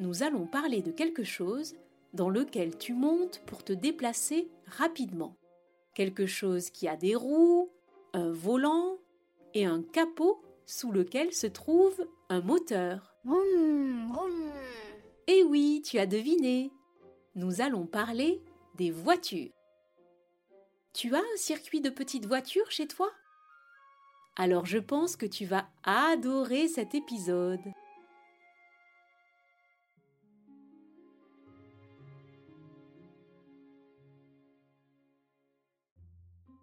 nous allons parler de quelque chose dans lequel tu montes pour te déplacer rapidement. Quelque chose qui a des roues, un volant et un capot sous lequel se trouve un moteur. Eh oui, tu as deviné. Nous allons parler des voitures. Tu as un circuit de petites voitures chez toi? Alors je pense que tu vas adorer cet épisode.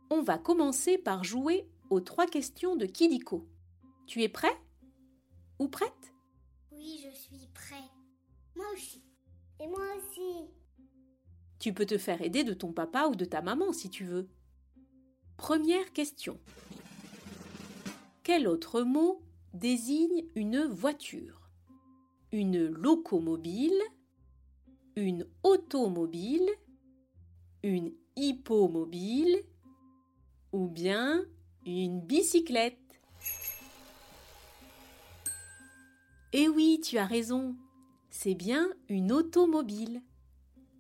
On va commencer par jouer aux trois questions de Kidiko. Tu es prêt? Ou prête? Oui, je suis prêt. Moi aussi. Et moi aussi. Tu peux te faire aider de ton papa ou de ta maman si tu veux. Première question. Quel autre mot désigne une voiture? Une locomobile Une automobile Une hippomobile ou bien une bicyclette. Eh oui, tu as raison, c'est bien une automobile.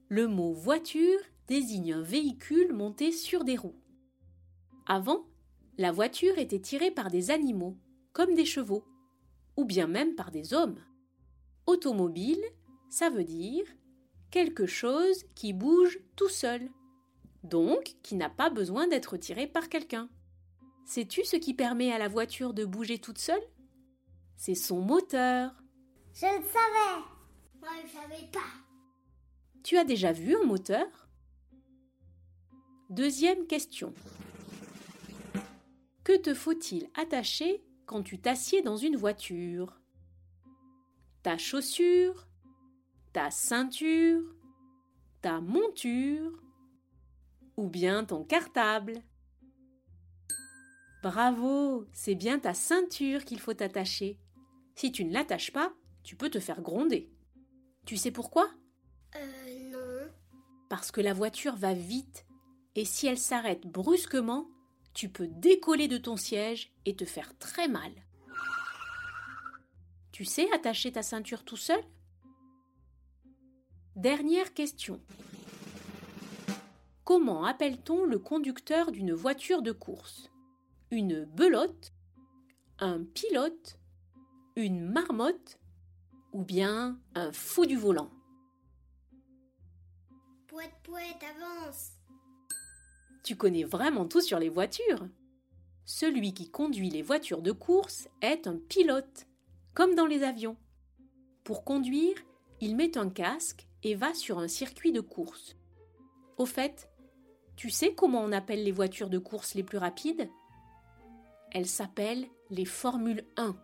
Le mot voiture désigne un véhicule monté sur des roues. Avant, la voiture était tirée par des animaux, comme des chevaux, ou bien même par des hommes. Automobile, ça veut dire quelque chose qui bouge tout seul donc qui n'a pas besoin d'être tiré par quelqu'un. Sais-tu ce qui permet à la voiture de bouger toute seule? C'est son moteur. Je le savais. Moi, je ne savais pas. Tu as déjà vu un moteur? Deuxième question. Que te faut-il attacher quand tu t'assieds dans une voiture? Ta chaussure? Ta ceinture? Ta monture? Ou bien ton cartable. Bravo, c'est bien ta ceinture qu'il faut attacher. Si tu ne l'attaches pas, tu peux te faire gronder. Tu sais pourquoi? Euh non. Parce que la voiture va vite et si elle s'arrête brusquement, tu peux décoller de ton siège et te faire très mal. Tu sais attacher ta ceinture tout seul? Dernière question. Comment appelle-t-on le conducteur d'une voiture de course? Une belote? Un pilote? Une marmotte? Ou bien un fou du volant? Poète, poète, avance! Tu connais vraiment tout sur les voitures? Celui qui conduit les voitures de course est un pilote, comme dans les avions. Pour conduire, il met un casque et va sur un circuit de course. Au fait, tu sais comment on appelle les voitures de course les plus rapides? Elles s'appellent les Formule 1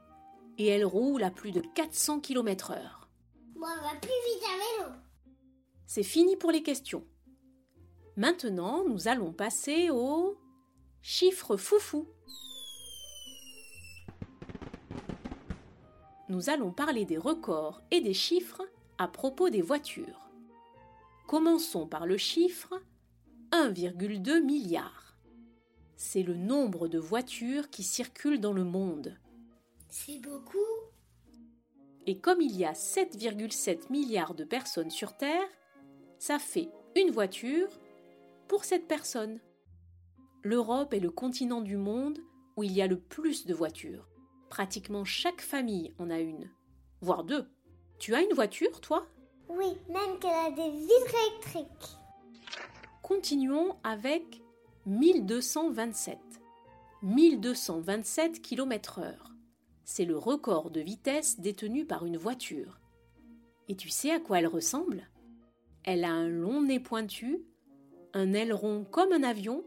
et elles roulent à plus de 400 km/h. Moi, on va plus vite à vélo. C'est fini pour les questions. Maintenant, nous allons passer au chiffre foufou. Nous allons parler des records et des chiffres à propos des voitures. Commençons par le chiffre 1,2 milliard. C'est le nombre de voitures qui circulent dans le monde. C'est beaucoup Et comme il y a 7,7 milliards de personnes sur Terre, ça fait une voiture pour cette personne. L'Europe est le continent du monde où il y a le plus de voitures. Pratiquement chaque famille en a une, voire deux. Tu as une voiture, toi? Oui, même qu'elle a des vitres électriques. Continuons avec 1227. 1227 km/h. C'est le record de vitesse détenu par une voiture. Et tu sais à quoi elle ressemble? Elle a un long nez pointu, un aileron comme un avion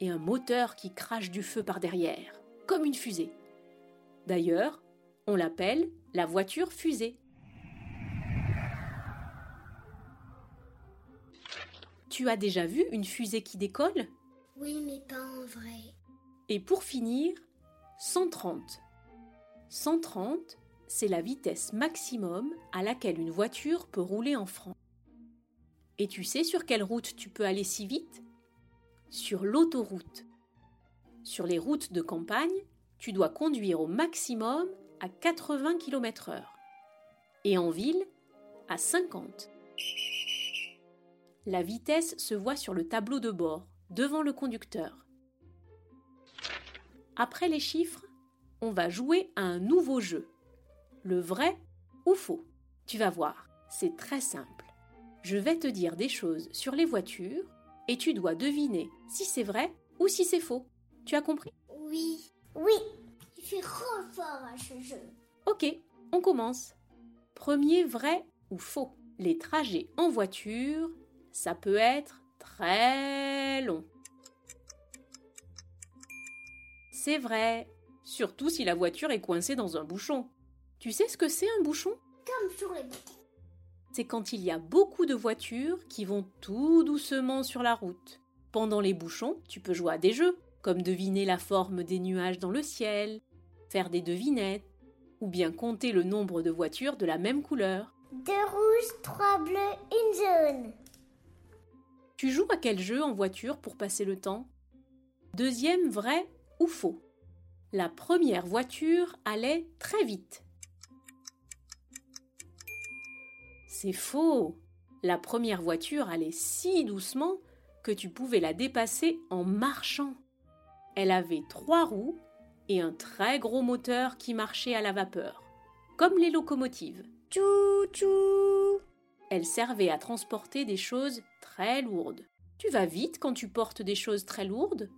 et un moteur qui crache du feu par derrière, comme une fusée. D'ailleurs, on l'appelle la voiture fusée. Tu as déjà vu une fusée qui décolle? Oui, mais pas en vrai. Et pour finir, 130. 130, c'est la vitesse maximum à laquelle une voiture peut rouler en France. Et tu sais sur quelle route tu peux aller si vite? Sur l'autoroute. Sur les routes de campagne, tu dois conduire au maximum à 80 km/h. Et en ville, à 50. La vitesse se voit sur le tableau de bord, devant le conducteur. Après les chiffres, on va jouer à un nouveau jeu. Le vrai ou faux Tu vas voir, c'est très simple. Je vais te dire des choses sur les voitures et tu dois deviner si c'est vrai ou si c'est faux. Tu as compris? Oui. Oui. Tu fais trop fort à ce jeu. Ok, on commence. Premier vrai ou faux Les trajets en voiture ça peut être très long. C'est vrai, surtout si la voiture est coincée dans un bouchon. Tu sais ce que c'est un bouchon? Comme sur les bouchons. C'est quand il y a beaucoup de voitures qui vont tout doucement sur la route. Pendant les bouchons, tu peux jouer à des jeux, comme deviner la forme des nuages dans le ciel, faire des devinettes, ou bien compter le nombre de voitures de la même couleur. Deux rouges, trois bleus, une jaune. Tu joues à quel jeu en voiture pour passer le temps? Deuxième vrai ou faux? La première voiture allait très vite. C'est faux. La première voiture allait si doucement que tu pouvais la dépasser en marchant. Elle avait trois roues et un très gros moteur qui marchait à la vapeur, comme les locomotives. Tchou tchou Elle servait à transporter des choses très lourdes. Tu vas vite quand tu portes des choses très lourdes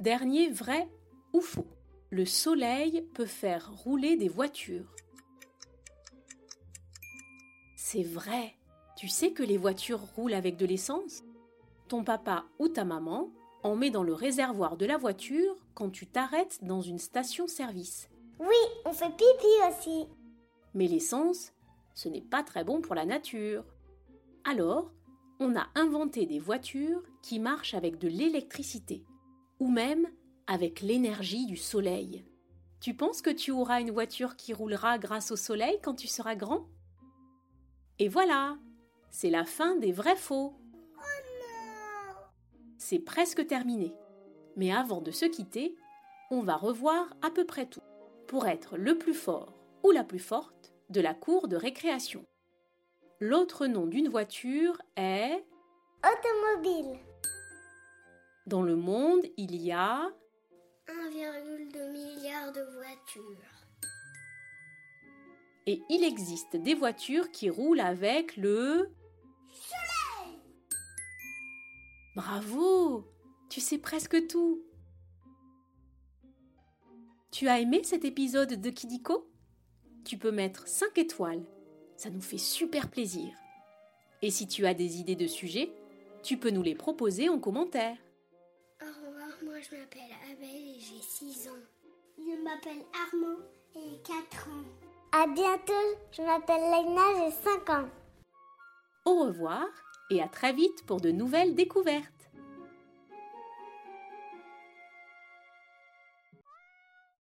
Dernier vrai ou faux Le soleil peut faire rouler des voitures. C'est vrai. Tu sais que les voitures roulent avec de l'essence? Ton papa ou ta maman en met dans le réservoir de la voiture quand tu t'arrêtes dans une station-service. Oui, on fait pipi aussi. Mais l'essence, ce n'est pas très bon pour la nature. Alors, on a inventé des voitures qui marchent avec de l'électricité, ou même avec l'énergie du soleil. Tu penses que tu auras une voiture qui roulera grâce au soleil quand tu seras grand? Et voilà, c'est la fin des vrais faux. C'est presque terminé. Mais avant de se quitter, on va revoir à peu près tout pour être le plus fort ou la plus forte de la cour de récréation. L'autre nom d'une voiture est Automobile. Dans le monde, il y a 1,2 milliard de voitures. et il existe des voitures qui roulent avec le Soleil Bravo Tu sais presque tout. Tu as aimé cet épisode de Kidiko? Tu peux mettre 5 étoiles. Ça nous fait super plaisir. Et si tu as des idées de sujets, tu peux nous les proposer en commentaire. Au revoir, moi je m'appelle Abel et j'ai 6 ans. Je m'appelle Armand et j'ai 4 ans. À bientôt, je m'appelle Leïna, j'ai 5 ans. Au revoir et à très vite pour de nouvelles découvertes.